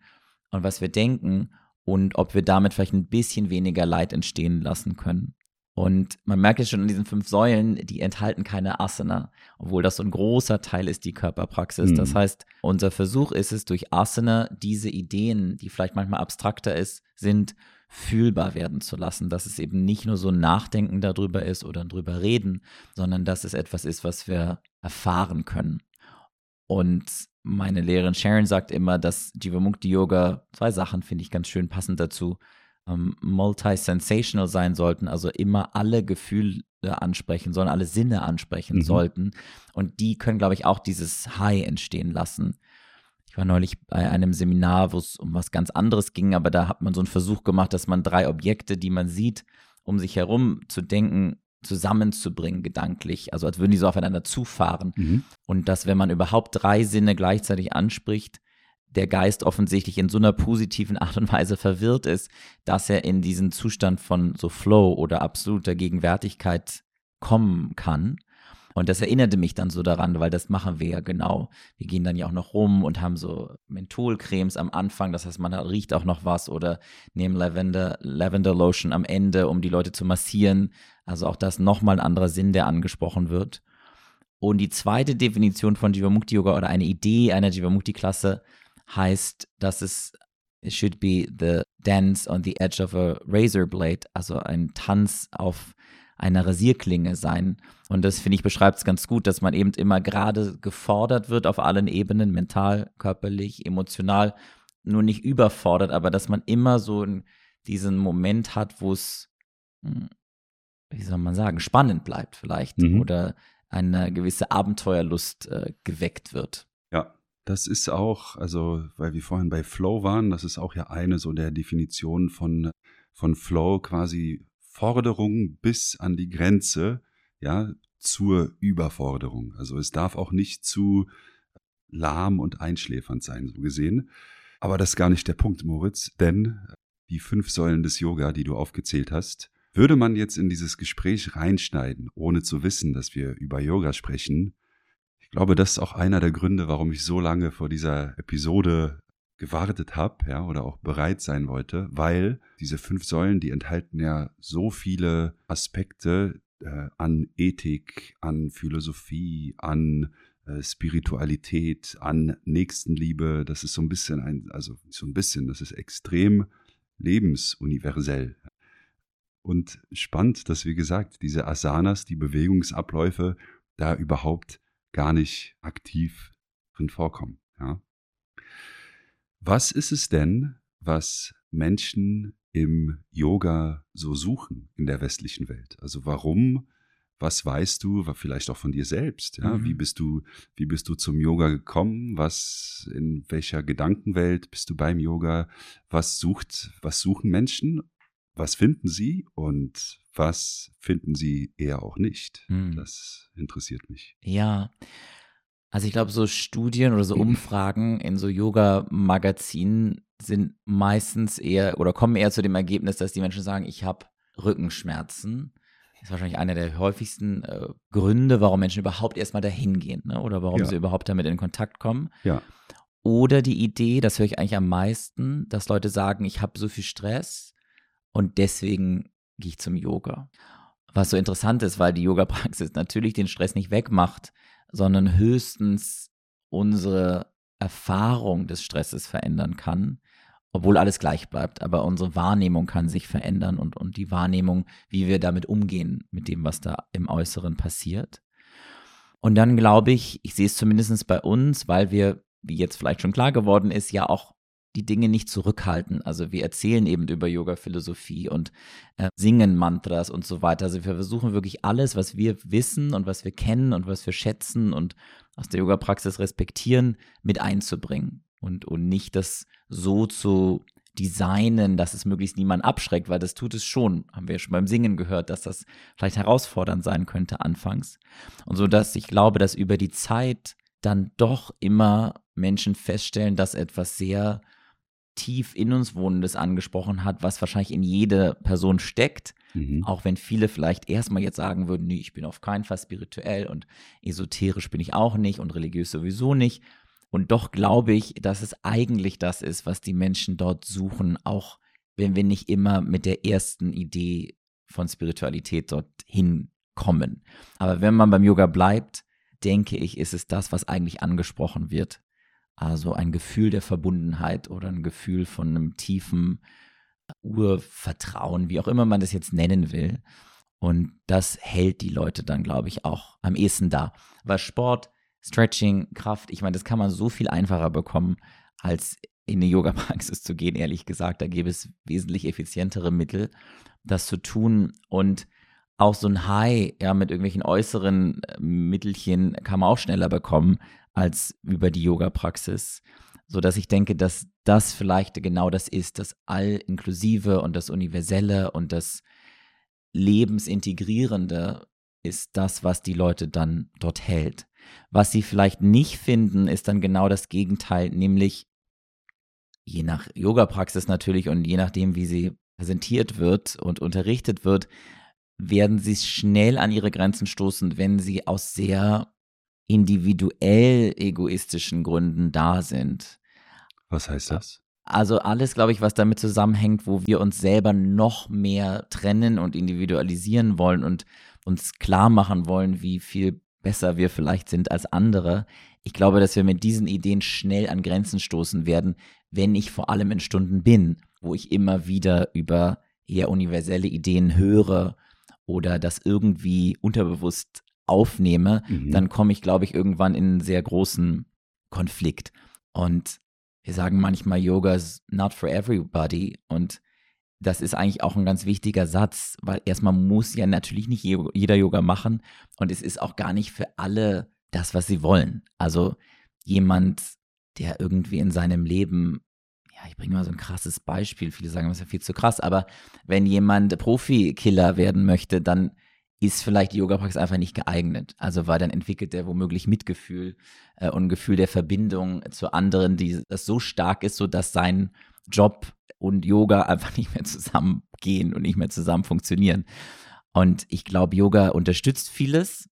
und was wir denken und ob wir damit vielleicht ein bisschen weniger Leid entstehen lassen können. Und man merkt es schon in diesen fünf Säulen, die enthalten keine Asana, obwohl das so ein großer Teil ist, die Körperpraxis. Mhm. Das heißt, unser Versuch ist es, durch Asana diese Ideen, die vielleicht manchmal abstrakter ist, sind, fühlbar werden zu lassen, dass es eben nicht nur so ein Nachdenken darüber ist oder drüber reden, sondern dass es etwas ist, was wir erfahren können. Und meine Lehrerin Sharon sagt immer, dass Jivamukti Yoga zwei Sachen finde ich ganz schön passend dazu ähm, multi-sensational sein sollten, also immer alle Gefühle ansprechen sollen, alle Sinne ansprechen mhm. sollten. Und die können, glaube ich, auch dieses High entstehen lassen. Ich war neulich bei einem Seminar, wo es um was ganz anderes ging, aber da hat man so einen Versuch gemacht, dass man drei Objekte, die man sieht, um sich herum zu denken, zusammenzubringen, gedanklich. Also als würden die so aufeinander zufahren. Mhm. Und dass, wenn man überhaupt drei Sinne gleichzeitig anspricht, der Geist offensichtlich in so einer positiven Art und Weise verwirrt ist, dass er in diesen Zustand von so Flow oder absoluter Gegenwärtigkeit kommen kann. Und das erinnerte mich dann so daran, weil das machen wir ja genau. Wir gehen dann ja auch noch rum und haben so Mentholcremes am Anfang, das heißt, man riecht auch noch was oder nehmen Lavender, Lavender Lotion am Ende, um die Leute zu massieren. Also auch das nochmal ein anderer Sinn, der angesprochen wird. Und die zweite Definition von Jivamukti Yoga oder eine Idee einer Jivamukti Klasse heißt, dass es should be the dance on the edge of a razor blade, also ein Tanz auf einer Rasierklinge sein. Und das, finde ich, beschreibt es ganz gut, dass man eben immer gerade gefordert wird auf allen Ebenen, mental, körperlich, emotional, nur nicht überfordert, aber dass man immer so diesen Moment hat, wo es, hm, wie soll man sagen, spannend bleibt vielleicht mhm. oder eine gewisse Abenteuerlust äh, geweckt wird. Ja, das ist auch, also, weil wir vorhin bei Flow waren, das ist auch ja eine so der Definition von, von Flow, quasi Forderung bis an die Grenze, ja, zur Überforderung. Also es darf auch nicht zu lahm und einschläfernd sein, so gesehen. Aber das ist gar nicht der Punkt, Moritz, denn die fünf Säulen des Yoga, die du aufgezählt hast, würde man jetzt in dieses Gespräch reinschneiden, ohne zu wissen, dass wir über Yoga sprechen, ich glaube, das ist auch einer der Gründe, warum ich so lange vor dieser Episode gewartet habe, ja, oder auch bereit sein wollte, weil diese fünf Säulen, die enthalten ja so viele Aspekte äh, an Ethik, an Philosophie, an äh, Spiritualität, an Nächstenliebe. Das ist so ein bisschen ein, also so ein bisschen, das ist extrem lebensuniversell. Und spannend, dass wie gesagt, diese Asanas, die Bewegungsabläufe, da überhaupt gar nicht aktiv drin vorkommen. Ja. Was ist es denn, was Menschen im Yoga so suchen in der westlichen Welt? Also warum, was weißt du, vielleicht auch von dir selbst? Ja? Mhm. Wie bist du, wie bist du zum Yoga gekommen? Was, in welcher Gedankenwelt bist du beim Yoga? Was sucht, was suchen Menschen? Was finden sie und was finden sie eher auch nicht? Mhm. Das interessiert mich. Ja, also ich glaube, so Studien oder so Umfragen in so Yoga-Magazinen sind meistens eher oder kommen eher zu dem Ergebnis, dass die Menschen sagen, ich habe Rückenschmerzen. Das ist wahrscheinlich einer der häufigsten äh, Gründe, warum Menschen überhaupt erstmal dahin gehen ne? oder warum ja. sie überhaupt damit in Kontakt kommen. Ja. Oder die Idee, das höre ich eigentlich am meisten, dass Leute sagen, ich habe so viel Stress und deswegen gehe ich zum Yoga. Was so interessant ist, weil die Yoga-Praxis natürlich den Stress nicht wegmacht, sondern höchstens unsere Erfahrung des Stresses verändern kann, obwohl alles gleich bleibt. Aber unsere Wahrnehmung kann sich verändern und, und die Wahrnehmung, wie wir damit umgehen, mit dem, was da im Äußeren passiert. Und dann glaube ich, ich sehe es zumindest bei uns, weil wir, wie jetzt vielleicht schon klar geworden ist, ja auch die Dinge nicht zurückhalten. Also wir erzählen eben über Yoga-Philosophie und äh, singen Mantras und so weiter. Also wir versuchen wirklich alles, was wir wissen und was wir kennen und was wir schätzen und aus der Yoga-Praxis respektieren, mit einzubringen. Und, und nicht das so zu designen, dass es möglichst niemand abschreckt, weil das tut es schon. Haben wir ja schon beim Singen gehört, dass das vielleicht herausfordernd sein könnte anfangs. Und so dass ich glaube, dass über die Zeit dann doch immer Menschen feststellen, dass etwas sehr tief in uns Wohnendes angesprochen hat, was wahrscheinlich in jeder Person steckt. Mhm. Auch wenn viele vielleicht erstmal jetzt sagen würden, nee, ich bin auf keinen Fall spirituell und esoterisch bin ich auch nicht und religiös sowieso nicht. Und doch glaube ich, dass es eigentlich das ist, was die Menschen dort suchen, auch wenn wir nicht immer mit der ersten Idee von Spiritualität dort hinkommen. Aber wenn man beim Yoga bleibt, denke ich, ist es das, was eigentlich angesprochen wird also ein Gefühl der Verbundenheit oder ein Gefühl von einem tiefen Urvertrauen, wie auch immer man das jetzt nennen will. Und das hält die Leute dann, glaube ich, auch am ehesten da. Weil Sport, Stretching, Kraft, ich meine, das kann man so viel einfacher bekommen, als in eine Yoga-Praxis zu gehen, ehrlich gesagt. Da gäbe es wesentlich effizientere Mittel, das zu tun. Und auch so ein High, ja, mit irgendwelchen äußeren äh, Mittelchen kann man auch schneller bekommen als über die Yoga-Praxis. So dass ich denke, dass das vielleicht genau das ist, das All-Inklusive und das Universelle und das Lebensintegrierende ist das, was die Leute dann dort hält. Was sie vielleicht nicht finden, ist dann genau das Gegenteil, nämlich je nach Yoga-Praxis natürlich und je nachdem, wie sie präsentiert wird und unterrichtet wird, werden sie schnell an ihre Grenzen stoßen, wenn sie aus sehr individuell egoistischen Gründen da sind. Was heißt das? Also alles, glaube ich, was damit zusammenhängt, wo wir uns selber noch mehr trennen und individualisieren wollen und uns klar machen wollen, wie viel besser wir vielleicht sind als andere. Ich glaube, dass wir mit diesen Ideen schnell an Grenzen stoßen werden, wenn ich vor allem in Stunden bin, wo ich immer wieder über eher universelle Ideen höre oder das irgendwie unterbewusst aufnehme, mhm. dann komme ich, glaube ich, irgendwann in einen sehr großen Konflikt. Und wir sagen manchmal, Yoga is not for everybody. Und das ist eigentlich auch ein ganz wichtiger Satz, weil erstmal muss ja natürlich nicht jeder Yoga machen und es ist auch gar nicht für alle das, was sie wollen. Also jemand, der irgendwie in seinem Leben, ja, ich bringe mal so ein krasses Beispiel, viele sagen, das ist ja viel zu krass, aber wenn jemand Profikiller werden möchte, dann ist vielleicht die Yoga-Praxis einfach nicht geeignet. Also weil dann entwickelt er womöglich Mitgefühl äh, und ein Gefühl der Verbindung zu anderen, die das so stark ist, sodass sein Job und Yoga einfach nicht mehr zusammengehen und nicht mehr zusammen funktionieren. Und ich glaube, Yoga unterstützt vieles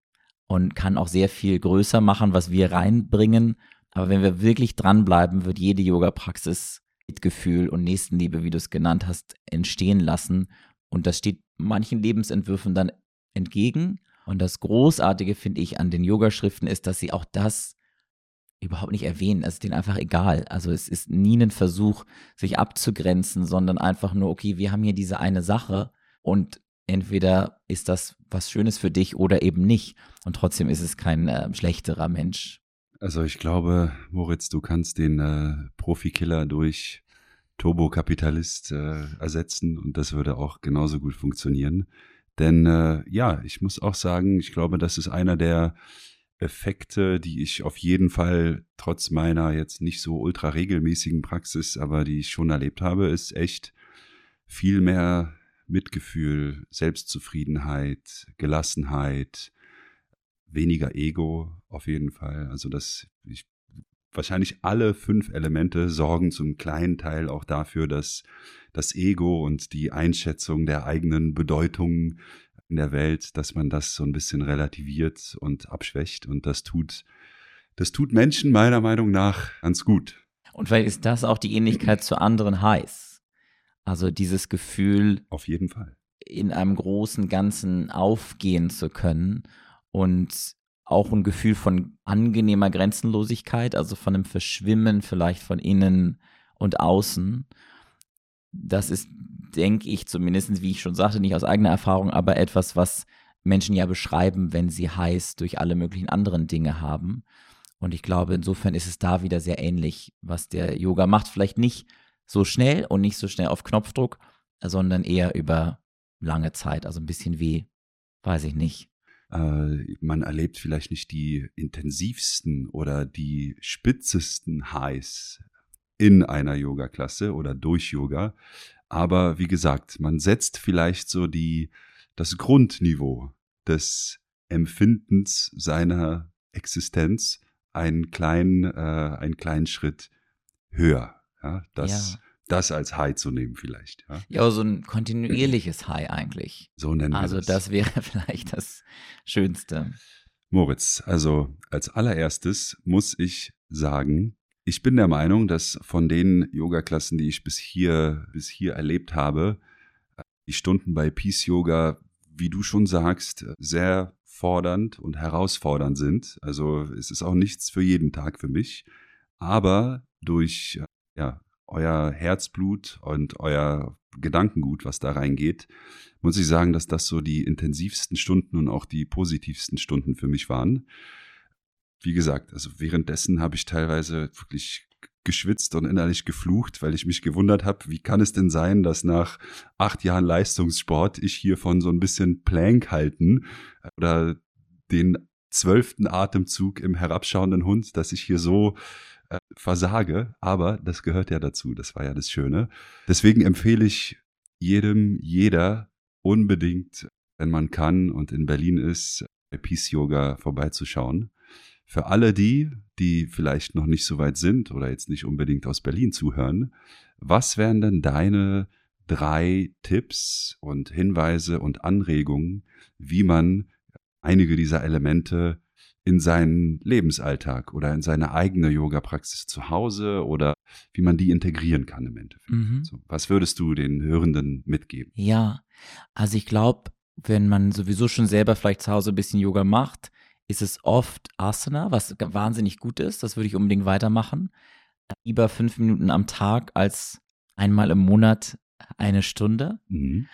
und kann auch sehr viel größer machen, was wir reinbringen. Aber wenn wir wirklich dranbleiben, wird jede Yoga-Praxis Mitgefühl und Nächstenliebe, wie du es genannt hast, entstehen lassen. Und das steht manchen Lebensentwürfen dann entgegen. Und das Großartige, finde ich, an den Yogaschriften ist, dass sie auch das überhaupt nicht erwähnen. Es ist denen einfach egal. Also es ist nie ein Versuch, sich abzugrenzen, sondern einfach nur, okay, wir haben hier diese eine Sache und entweder ist das was Schönes für dich oder eben nicht. Und trotzdem ist es kein äh, schlechterer Mensch. Also ich glaube, Moritz, du kannst den äh, Profikiller durch Turbokapitalist äh, ersetzen und das würde auch genauso gut funktionieren. Denn äh, ja, ich muss auch sagen, ich glaube, das ist einer der Effekte, die ich auf jeden Fall trotz meiner jetzt nicht so ultra regelmäßigen Praxis, aber die ich schon erlebt habe, ist echt viel mehr Mitgefühl, Selbstzufriedenheit, Gelassenheit, weniger Ego auf jeden Fall. Also das, ich, wahrscheinlich alle fünf Elemente sorgen zum kleinen Teil auch dafür, dass das Ego und die Einschätzung der eigenen Bedeutung in der Welt, dass man das so ein bisschen relativiert und abschwächt. Und das tut, das tut Menschen meiner Meinung nach ganz gut. Und vielleicht ist das auch die Ähnlichkeit zu anderen Highs. Also dieses Gefühl. Auf jeden Fall. In einem großen Ganzen aufgehen zu können und auch ein Gefühl von angenehmer Grenzenlosigkeit, also von einem Verschwimmen vielleicht von innen und außen das ist, denke ich, zumindest, wie ich schon sagte, nicht aus eigener Erfahrung, aber etwas, was Menschen ja beschreiben, wenn sie heiß durch alle möglichen anderen Dinge haben. Und ich glaube, insofern ist es da wieder sehr ähnlich, was der Yoga macht. Vielleicht nicht so schnell und nicht so schnell auf Knopfdruck, sondern eher über lange Zeit. Also ein bisschen wie, weiß ich nicht. Äh, man erlebt vielleicht nicht die intensivsten oder die spitzesten Highs in einer Yoga-Klasse oder durch Yoga. Aber wie gesagt, man setzt vielleicht so die, das Grundniveau des Empfindens seiner Existenz einen kleinen, äh, einen kleinen Schritt höher. Ja, das, ja. Das als High zu nehmen vielleicht. Ja, ja so ein kontinuierliches High eigentlich. So nennen wir Also das. das wäre vielleicht das Schönste. Moritz, also als allererstes muss ich sagen, ich bin der Meinung, dass von den Yoga-Klassen, die ich bis hier, bis hier erlebt habe, die Stunden bei Peace Yoga, wie du schon sagst, sehr fordernd und herausfordernd sind. Also es ist auch nichts für jeden Tag für mich. Aber durch ja, euer Herzblut und euer Gedankengut, was da reingeht, muss ich sagen, dass das so die intensivsten Stunden und auch die positivsten Stunden für mich waren. Wie gesagt, also währenddessen habe ich teilweise wirklich geschwitzt und innerlich geflucht, weil ich mich gewundert habe, wie kann es denn sein, dass nach acht Jahren Leistungssport ich hier von so ein bisschen Plank halten oder den zwölften Atemzug im herabschauenden Hund, dass ich hier so äh, versage. Aber das gehört ja dazu. Das war ja das Schöne. Deswegen empfehle ich jedem, jeder unbedingt, wenn man kann und in Berlin ist, bei Peace Yoga vorbeizuschauen Für alle die, die vielleicht noch nicht so weit sind oder jetzt nicht unbedingt aus Berlin zuhören, was wären denn deine drei Tipps und Hinweise und Anregungen, wie man einige dieser Elemente in seinen Lebensalltag oder in seine eigene Yoga-Praxis zu Hause oder wie man die integrieren kann im Endeffekt. Mhm. So, was würdest du den Hörenden mitgeben? Ja, also ich glaube, wenn man sowieso schon selber vielleicht zu Hause ein bisschen Yoga macht, ist es oft Asana, was wahnsinnig gut ist. Das würde ich unbedingt weitermachen. Lieber fünf Minuten am Tag als einmal im Monat eine Stunde. Mhm.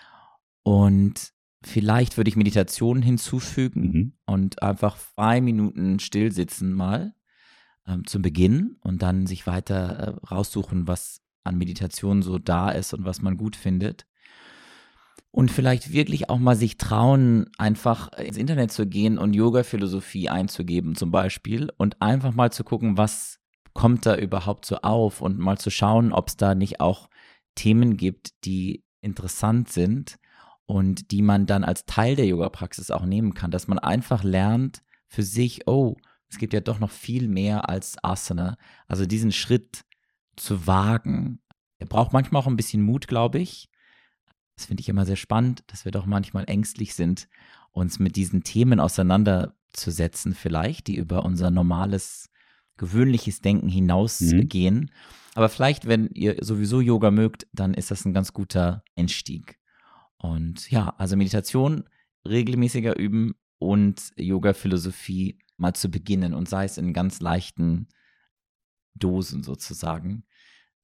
Und vielleicht würde ich Meditation hinzufügen mhm. und einfach zwei Minuten still sitzen mal ähm, zum Beginn und dann sich weiter äh, raussuchen, was an Meditation so da ist und was man gut findet. Und vielleicht wirklich auch mal sich trauen, einfach ins Internet zu gehen und Yoga-Philosophie einzugeben zum Beispiel und einfach mal zu gucken, was kommt da überhaupt so auf und mal zu schauen, ob es da nicht auch Themen gibt, die interessant sind und die man dann als Teil der Yoga-Praxis auch nehmen kann, dass man einfach lernt für sich, oh, es gibt ja doch noch viel mehr als Asana. Also diesen Schritt zu wagen. Er braucht manchmal auch ein bisschen Mut, glaube ich. Das finde ich immer sehr spannend, dass wir doch manchmal ängstlich sind, uns mit diesen Themen auseinanderzusetzen, vielleicht, die über unser normales, gewöhnliches Denken hinausgehen. Mhm. Aber vielleicht, wenn ihr sowieso Yoga mögt, dann ist das ein ganz guter Einstieg. Und ja, also Meditation regelmäßiger üben und Yoga-Philosophie mal zu beginnen und sei es in ganz leichten Dosen sozusagen.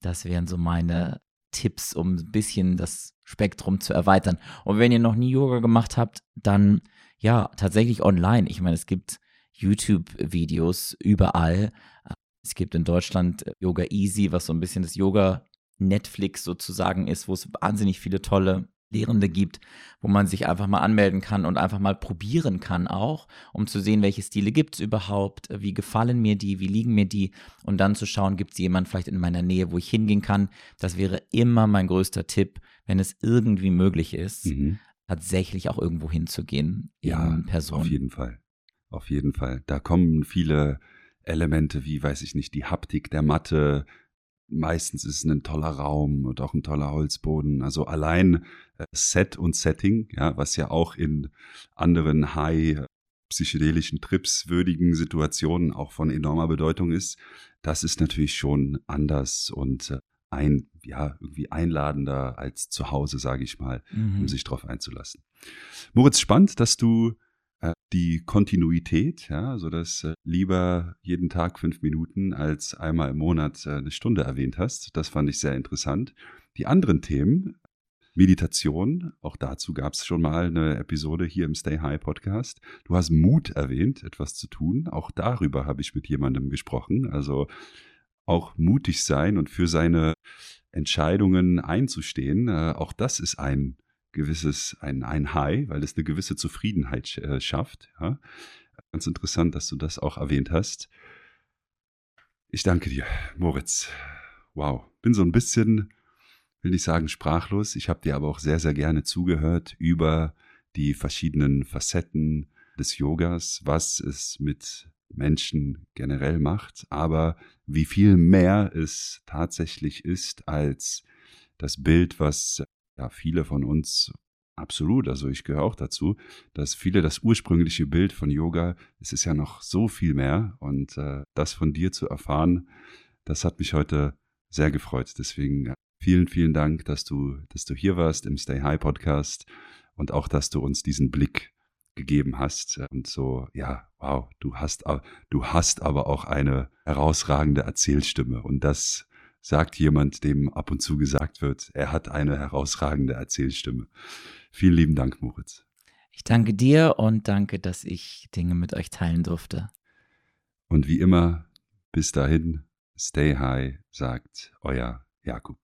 Das wären so meine Tipps, um ein bisschen das Spektrum zu erweitern. Und wenn ihr noch nie Yoga gemacht habt, dann ja, tatsächlich online. Ich meine, es gibt YouTube-Videos überall. Es gibt in Deutschland Yoga Easy, was so ein bisschen das Yoga Netflix sozusagen ist, wo es wahnsinnig viele tolle Lehrende gibt, wo man sich einfach mal anmelden kann und einfach mal probieren kann auch, um zu sehen, welche Stile gibt es überhaupt, wie gefallen mir die, wie liegen mir die und dann zu schauen, gibt es jemanden vielleicht in meiner Nähe, wo ich hingehen kann. Das wäre immer mein größter Tipp, wenn es irgendwie möglich ist, mhm. tatsächlich auch irgendwo hinzugehen ja, in Person. Auf jeden Fall. Auf jeden Fall. Da kommen viele Elemente wie, weiß ich nicht, die Haptik der Matte, Meistens ist es ein toller Raum und auch ein toller Holzboden. Also allein äh, Set und Setting, ja, was ja auch in anderen high psychedelischen Trips würdigen Situationen auch von enormer Bedeutung ist, das ist natürlich schon anders und äh, ein, ja, irgendwie einladender als zu Hause, sage ich mal, mhm. um sich darauf einzulassen. Moritz, spannend, dass du äh, die Kontinuität, ja, so dass äh, lieber jeden Tag fünf Minuten als einmal im Monat äh, eine Stunde erwähnt hast. Das fand ich sehr interessant. Die anderen Themen, Meditation, auch dazu gab es schon mal eine Episode hier im Stay High Podcast. Du hast Mut erwähnt, etwas zu tun. Auch darüber habe ich mit jemandem gesprochen. Also auch mutig sein und für seine Entscheidungen einzustehen. Auch das ist ein gewisses, ein, ein High, weil es eine gewisse Zufriedenheit äh, schafft. Ja? Ganz interessant, dass du das auch erwähnt hast. Ich danke dir, Moritz. Wow, bin so ein bisschen, will nicht sagen sprachlos. Ich habe dir aber auch sehr, sehr gerne zugehört über die verschiedenen Facetten des Yogas, was es mit Menschen generell macht, aber wie viel mehr es tatsächlich ist als das Bild, was ja, viele von uns absolut, also ich gehöre auch dazu, dass viele das ursprüngliche Bild von Yoga, es ist ja noch so viel mehr und äh, das von dir zu erfahren, das hat mich heute sehr gefreut. Deswegen vielen, vielen Dank, dass du, dass du hier warst im Stay High Podcast und auch, dass du uns diesen Blick gegeben hast und so, ja, wow, du hast, du hast aber auch eine herausragende Erzählstimme und das sagt jemand, dem ab und zu gesagt wird, er hat eine herausragende Erzählstimme. Vielen lieben Dank, Moritz. Ich danke dir und danke, dass ich Dinge mit euch teilen durfte. Und wie immer, bis dahin, stay high, sagt euer Jakub.